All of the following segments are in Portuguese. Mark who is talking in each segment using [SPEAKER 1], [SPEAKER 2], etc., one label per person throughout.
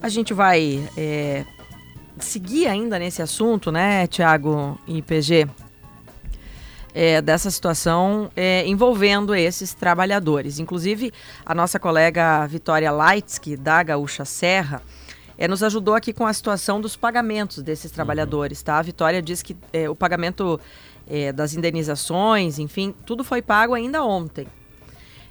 [SPEAKER 1] A gente vai é, seguir ainda nesse assunto, né, Tiago e PG? É, dessa situação é, envolvendo esses trabalhadores. Inclusive, a nossa colega Vitória Leitsky, da Gaúcha Serra, é, nos ajudou aqui com a situação dos pagamentos desses trabalhadores, tá? A Vitória diz que é, o pagamento é, das indenizações, enfim, tudo foi pago ainda ontem.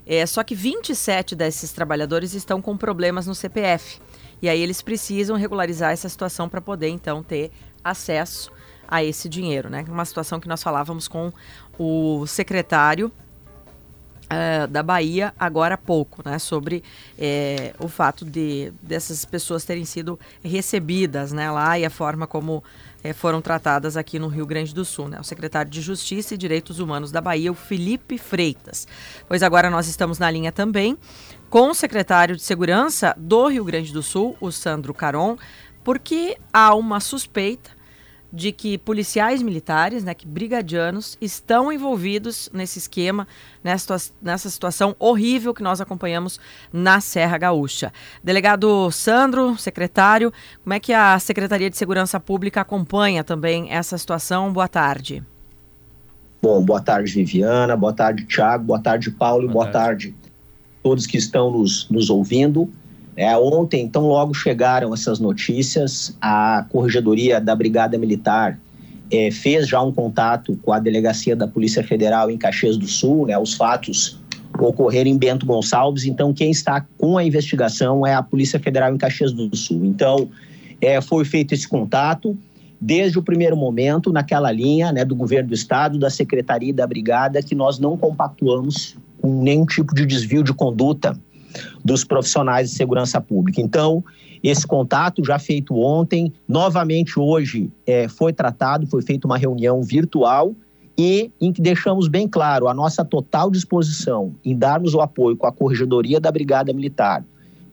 [SPEAKER 1] É, só que 27 desses trabalhadores estão com problemas no CPF. E aí eles precisam regularizar essa situação para poder, então, ter acesso a esse dinheiro, né? Uma situação que nós falávamos com o secretário Uh, da Bahia agora há pouco, né, sobre é, o fato de dessas pessoas terem sido recebidas, né, lá e a forma como é, foram tratadas aqui no Rio Grande do Sul, né, o secretário de Justiça e Direitos Humanos da Bahia, o Felipe Freitas. Pois agora nós estamos na linha também com o secretário de Segurança do Rio Grande do Sul, o Sandro Caron, porque há uma suspeita de que policiais militares, né, que brigadianos, estão envolvidos nesse esquema, nessa, nessa situação horrível que nós acompanhamos na Serra Gaúcha. Delegado Sandro, secretário, como é que a Secretaria de Segurança Pública acompanha também essa situação? Boa tarde.
[SPEAKER 2] Bom, boa tarde, Viviana, boa tarde, Tiago, boa tarde, Paulo, boa, boa tarde. tarde todos que estão nos, nos ouvindo. É, ontem, então, logo chegaram essas notícias, a Corregedoria da Brigada Militar é, fez já um contato com a Delegacia da Polícia Federal em Caxias do Sul, né, os fatos ocorreram em Bento Gonçalves, então quem está com a investigação é a Polícia Federal em Caxias do Sul. Então, é, foi feito esse contato, desde o primeiro momento, naquela linha né, do governo do Estado, da Secretaria e da Brigada, que nós não compactuamos com nenhum tipo de desvio de conduta dos profissionais de segurança pública. Então, esse contato já feito ontem, novamente hoje é, foi tratado, foi feita uma reunião virtual e em que deixamos bem claro a nossa total disposição em darmos o apoio com a Corregedoria da Brigada Militar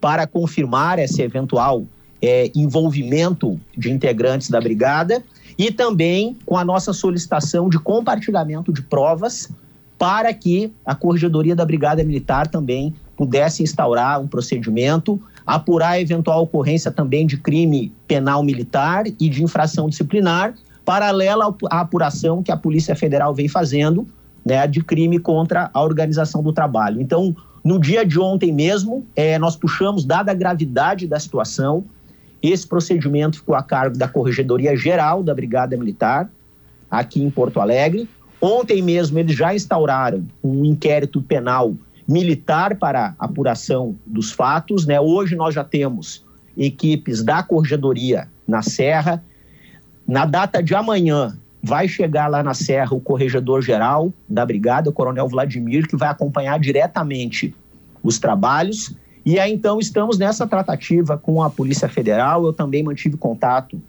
[SPEAKER 2] para confirmar esse eventual é, envolvimento de integrantes da Brigada e também com a nossa solicitação de compartilhamento de provas para que a Corregedoria da Brigada Militar também pudesse instaurar um procedimento, apurar a eventual ocorrência também de crime penal militar e de infração disciplinar, paralela à apuração que a Polícia Federal vem fazendo né, de crime contra a organização do trabalho. Então, no dia de ontem mesmo, é, nós puxamos, dada a gravidade da situação, esse procedimento ficou a cargo da Corregedoria Geral da Brigada Militar, aqui em Porto Alegre. Ontem mesmo, eles já instauraram um inquérito penal militar para apuração dos fatos. Né? Hoje nós já temos equipes da Corregedoria na Serra. Na data de amanhã, vai chegar lá na Serra o corregedor-geral da Brigada, o Coronel Vladimir, que vai acompanhar diretamente os trabalhos. E aí, então, estamos nessa tratativa com a Polícia Federal. Eu também mantive contato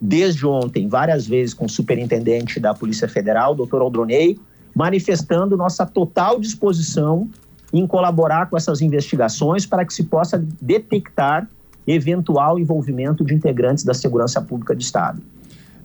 [SPEAKER 2] desde ontem, várias vezes, com o superintendente da Polícia Federal, doutor Aldronei, manifestando nossa total disposição em colaborar com essas investigações para que se possa detectar eventual envolvimento de integrantes da segurança pública do Estado.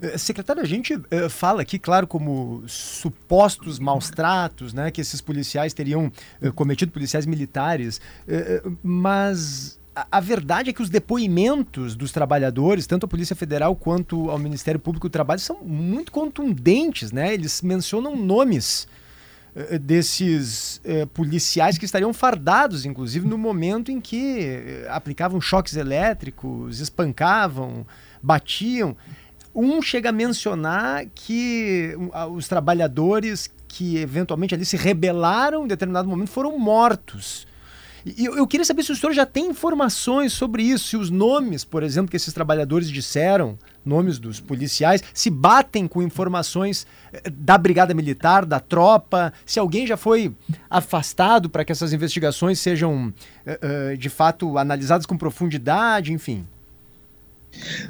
[SPEAKER 3] Eh, secretário, a gente uh, fala aqui, claro, como supostos maus tratos, né, que esses policiais teriam uh, cometido, policiais militares, uh, mas a, verdade é que os depoimentos dos trabalhadores, tanto a Polícia Federal quanto ao Ministério Público do Trabalho, são muito contundentes, né? Eles mencionam nomes eh, desses eh, policiais que estariam fardados, inclusive, no momento em que aplicavam choques elétricos, espancavam, batiam. Um chega a mencionar que os trabalhadores que eventualmente ali se rebelaram em determinado momento foram mortos. E eu, queria saber se o senhor já tem informações sobre isso, se os nomes, por exemplo, que esses trabalhadores disseram, nomes dos policiais, se batem com informações eh, da Brigada Militar, da tropa, se alguém já foi afastado para que essas investigações sejam uh, uh, de fato analisadas com profundidade, enfim.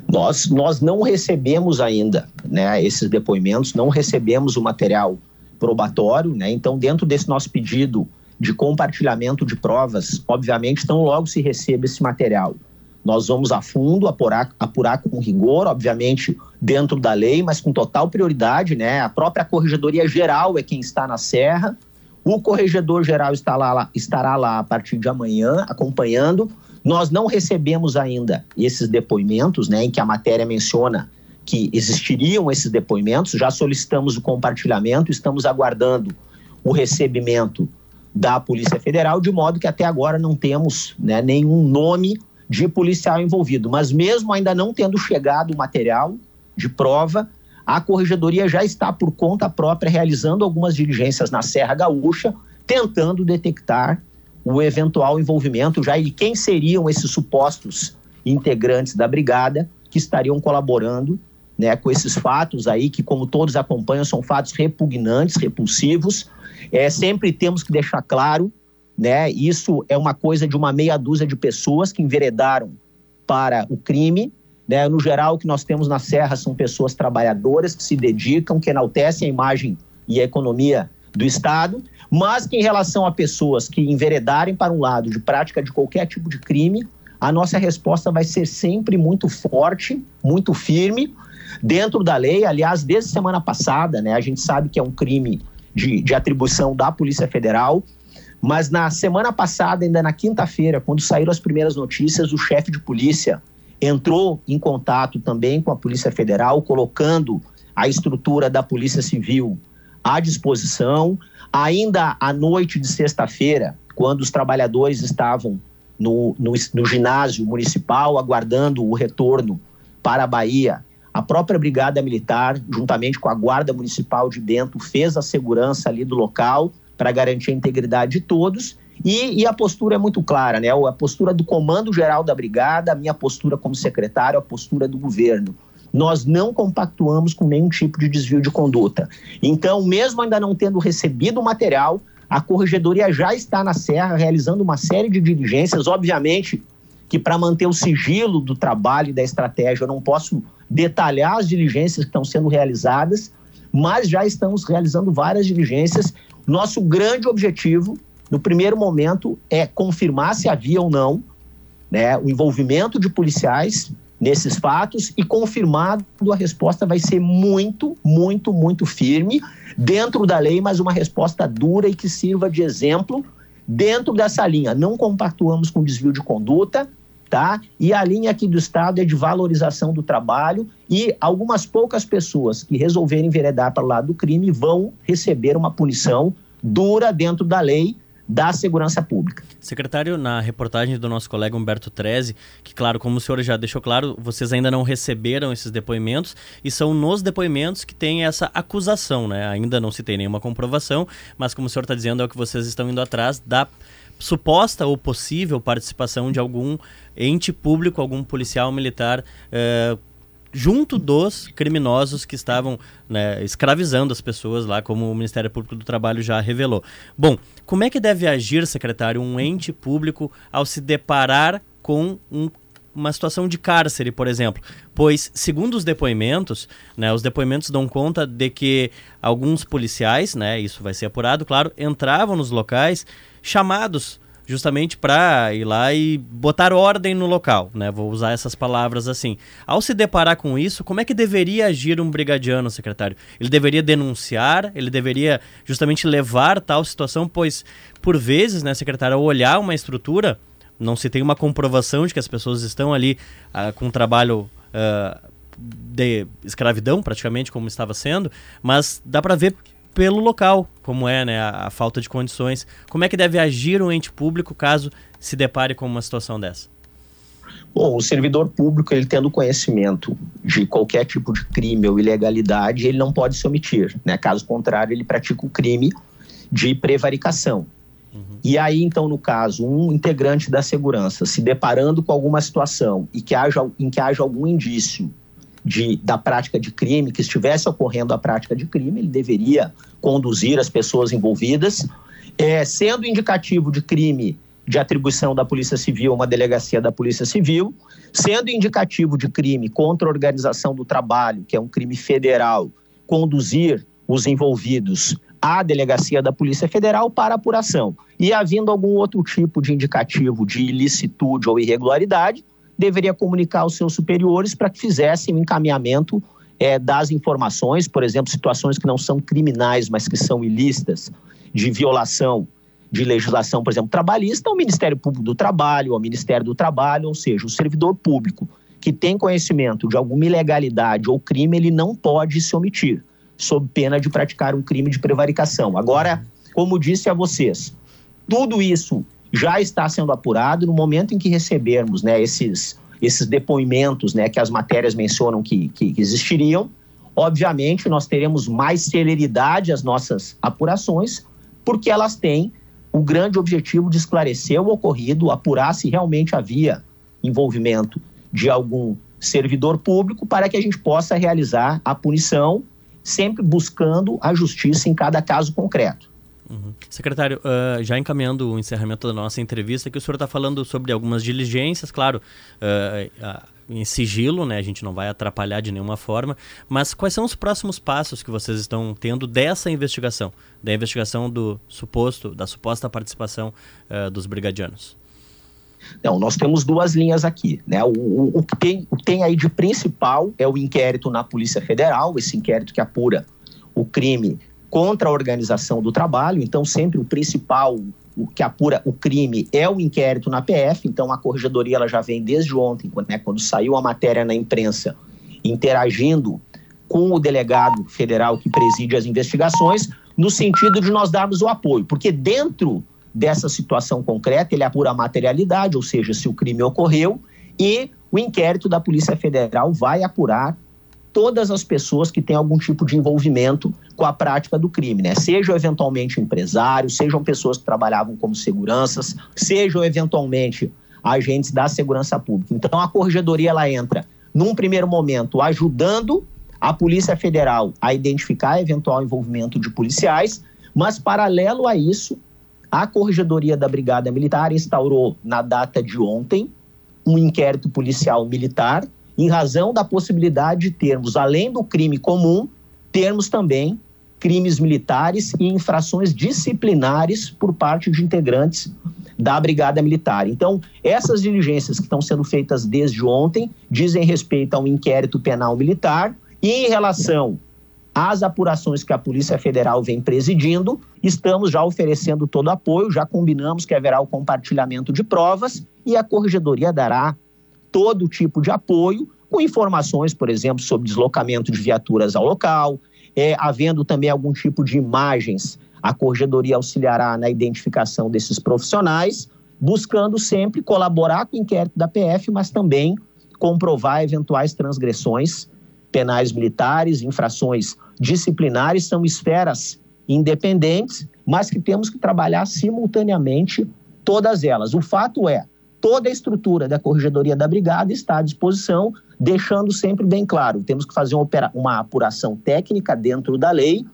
[SPEAKER 2] Nós, nós não recebemos ainda né, esses depoimentos, não recebemos o material probatório, né? Então, dentro desse nosso pedido de compartilhamento de provas, obviamente, tão logo se receba esse material. Nós vamos a fundo apurar, apurar com rigor, obviamente, dentro da lei, mas com total prioridade, né? A própria Corregedoria Geral é quem está na Serra. O Corregedor Geral está lá, estará lá a partir de amanhã, acompanhando. Nós não recebemos ainda esses depoimentos, né, em que a matéria menciona que existiriam esses depoimentos, já solicitamos o compartilhamento, estamos aguardando o recebimento da Polícia Federal, de modo que até agora não temos né, nenhum nome de policial envolvido. Mas mesmo ainda não tendo chegado o material de prova, a Corregedoria já está por conta própria realizando algumas diligências na Serra Gaúcha, tentando detectar o eventual envolvimento já de quem seriam esses supostos integrantes da brigada que estariam colaborando né, com esses fatos aí, que, como todos acompanham, são fatos repugnantes, repulsivos. É, sempre temos que deixar claro, né, isso é uma coisa de uma meia dúzia de pessoas que enveredaram para o crime. Né? No geral, o que nós temos na Serra são pessoas trabalhadoras que se dedicam, que enaltecem a imagem e a economia do Estado, mas que em relação a pessoas que enveredarem para um lado de prática de qualquer tipo de crime, a nossa resposta vai ser sempre muito forte, muito firme, dentro da lei. Aliás, desde semana passada, né, a gente sabe que é um crime de, de atribuição da Polícia Federal, mas na semana passada, ainda na quinta-feira, quando saíram as primeiras notícias, o chefe de polícia entrou em contato também com a Polícia Federal, colocando a estrutura da Polícia Civil à disposição. Ainda à noite de sexta-feira, quando os trabalhadores estavam no, no, no ginásio municipal aguardando o retorno para a Bahia, a própria Brigada Militar, juntamente com a Guarda Municipal de dentro, fez a segurança ali do local para garantir a integridade de todos. E, e, a postura é muito clara, né? A postura do Comando Geral da Brigada, a minha postura como secretário, a postura do governo. Nós não compactuamos com nenhum tipo de desvio de conduta. Então, mesmo ainda não tendo recebido o material, a corregedoria já está na Serra realizando uma série de diligências. Obviamente que, para manter o sigilo do trabalho e da estratégia, eu não posso detalhar as diligências que estão sendo realizadas, mas já estamos realizando várias diligências. Nosso grande objetivo, no primeiro momento, é confirmar se havia ou não né, o envolvimento de policiais nesses fatos e confirmado a resposta vai ser muito, muito, muito firme dentro da lei, mas uma resposta dura e que sirva de exemplo dentro dessa linha. Não compactuamos com desvio de conduta, tá? E a linha aqui do Estado é de valorização do trabalho e algumas poucas pessoas que resolverem enveredar para o lado do crime vão receber uma punição dura dentro da lei da segurança pública.
[SPEAKER 4] Secretário, na reportagem do nosso colega Humberto Treze, que claro, como o senhor já deixou claro, vocês ainda não receberam esses depoimentos e são nos depoimentos que tem essa acusação, né? Ainda não se tem nenhuma comprovação, mas como o senhor está dizendo, é o que vocês estão indo atrás da suposta ou possível participação de algum ente público, algum policial militar uh, junto dos criminosos que estavam né, escravizando as pessoas lá, como o Ministério Público do Trabalho já revelou. Bom, como é que deve agir, secretário, um ente público ao se deparar com um uma situação de cárcere, por exemplo. Pois, segundo os depoimentos, né, os depoimentos dão conta de que alguns policiais, né, isso vai ser apurado, claro, entravam nos locais chamados justamente para ir lá e botar ordem no local, né? Vou usar essas palavras assim. Ao se deparar com isso, como é que deveria agir um brigadiano, secretário? Ele deveria denunciar, ele deveria justamente levar tal situação, pois por vezes, né, secretário, ao olhar uma estrutura, não se tem uma comprovação de que as pessoas estão ali uh, com trabalho uh, de escravidão, praticamente como estava sendo, mas dá para ver pelo local, como é né, a, a, falta de condições. Como é que deve agir um ente público caso se depare com uma situação dessa?
[SPEAKER 2] Bom, o servidor público, ele tendo conhecimento de qualquer tipo de crime ou ilegalidade, ele não pode se omitir. Né? Caso contrário, ele pratica o crime de prevaricação. Uhum. E aí, então, no caso, um integrante da segurança se deparando com alguma situação e que haja, em que haja algum indício de, da prática de crime, que estivesse ocorrendo a prática de crime, ele deveria conduzir as pessoas envolvidas. É, sendo indicativo de crime de atribuição da Polícia Civil, uma delegacia da Polícia Civil, sendo indicativo de crime contra a organização do trabalho, que é um crime federal, conduzir os envolvidos à delegacia da Polícia Federal para apuração. E havendo algum outro tipo de indicativo de ilicitude ou irregularidade, deveria comunicar aos seus superiores para que fizessem o encaminhamento é, das informações, por exemplo, situações que não são criminais, mas que são ilícitas, de violação de legislação, por exemplo, trabalhista, ao Ministério Público do Trabalho, ao Ministério do Trabalho, ou seja, o servidor público que tem conhecimento de alguma ilegalidade ou crime, ele não pode se omitir, sob pena de praticar um crime de prevaricação. Agora, como disse a vocês, tudo isso já está sendo apurado no momento em que recebermos né, esses, esses depoimentos né, que as matérias mencionam que, que, existiriam. Obviamente, nós teremos mais celeridade às nossas apurações, porque elas têm o grande objetivo de esclarecer o ocorrido, apurar se realmente havia envolvimento de algum servidor público para que a gente possa realizar a punição, sempre buscando a justiça em cada caso concreto.
[SPEAKER 4] Uhum. Secretário, uh, já encaminhando o encerramento da nossa entrevista, que o senhor está falando sobre algumas diligências, claro, uh, uh, em sigilo, né? A gente não vai atrapalhar de nenhuma forma. Mas quais são os próximos passos que vocês estão tendo dessa investigação, da investigação do suposto, da suposta participação dos brigadianos?
[SPEAKER 2] Não, nós temos duas linhas aqui. Né? O, o, o, que tem, o que tem aí de principal é o inquérito na Polícia Federal, esse inquérito que apura o crime contra a organização do trabalho. Então, sempre o principal, o que apura o crime é o inquérito na PF. Então, a corregedoria ela já vem desde ontem, né, quando saiu a matéria na imprensa, interagindo com o delegado federal que preside as investigações, no sentido de nós darmos o apoio, porque dentro dessa situação concreta, ele apura a materialidade, ou seja, se o crime ocorreu, e o inquérito da Polícia Federal vai apurar todas as pessoas que têm algum tipo de envolvimento com a prática do crime, né? Sejam eventualmente empresários, sejam pessoas que trabalhavam como seguranças, sejam eventualmente agentes da segurança pública. Então a corregedoria ela entra num primeiro momento ajudando a Polícia Federal a identificar eventual envolvimento de policiais, mas paralelo a isso, a Corregedoria da Brigada Militar instaurou, na data de ontem, um inquérito policial militar, em razão da possibilidade de termos, além do crime comum, termos também crimes militares e infrações disciplinares por parte de integrantes da Brigada Militar. Então, essas diligências que estão sendo feitas desde ontem dizem respeito a um inquérito penal militar e em relação as apurações que a Polícia Federal vem presidindo, estamos já oferecendo todo apoio, já combinamos que haverá o compartilhamento de provas e a Corregedoria dará todo tipo de apoio, com informações, por exemplo, sobre deslocamento de viaturas ao local, é, havendo também algum tipo de imagens, a Corregedoria auxiliará na identificação desses profissionais, buscando sempre colaborar com o inquérito da PF, mas também comprovar eventuais transgressões penais militares, infrações disciplinares, são esferas independentes, mas que temos que trabalhar simultaneamente todas elas. O fato é, toda a estrutura da Corregedoria da Brigada está à disposição, deixando sempre bem claro, temos que fazer uma, apuração técnica dentro da lei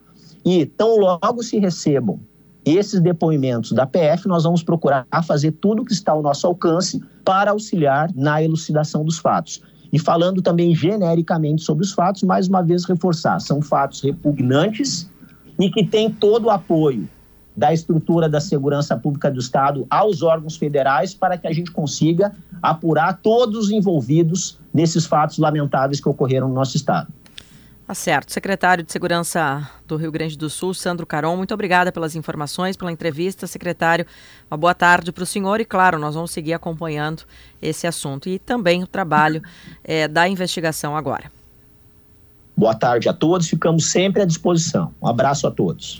[SPEAKER 2] e tão logo se recebam esses depoimentos da PF, nós vamos procurar fazer tudo o que está ao nosso alcance para auxiliar na elucidação dos fatos. E falando também genericamente sobre os fatos, mais uma vez reforçar, são fatos repugnantes e que têm todo o apoio da estrutura da segurança pública do Estado aos órgãos federais para que a gente consiga apurar todos os envolvidos nesses fatos lamentáveis que ocorreram no nosso Estado.
[SPEAKER 1] Tá certo. Secretário de Segurança do Rio Grande do Sul, Sandro Caron, muito obrigada pelas informações, pela entrevista. Secretário, uma boa tarde para o senhor e, claro, nós vamos seguir acompanhando esse assunto e também o trabalho é, da investigação agora.
[SPEAKER 2] Boa tarde a todos, ficamos sempre à disposição. Um abraço a todos.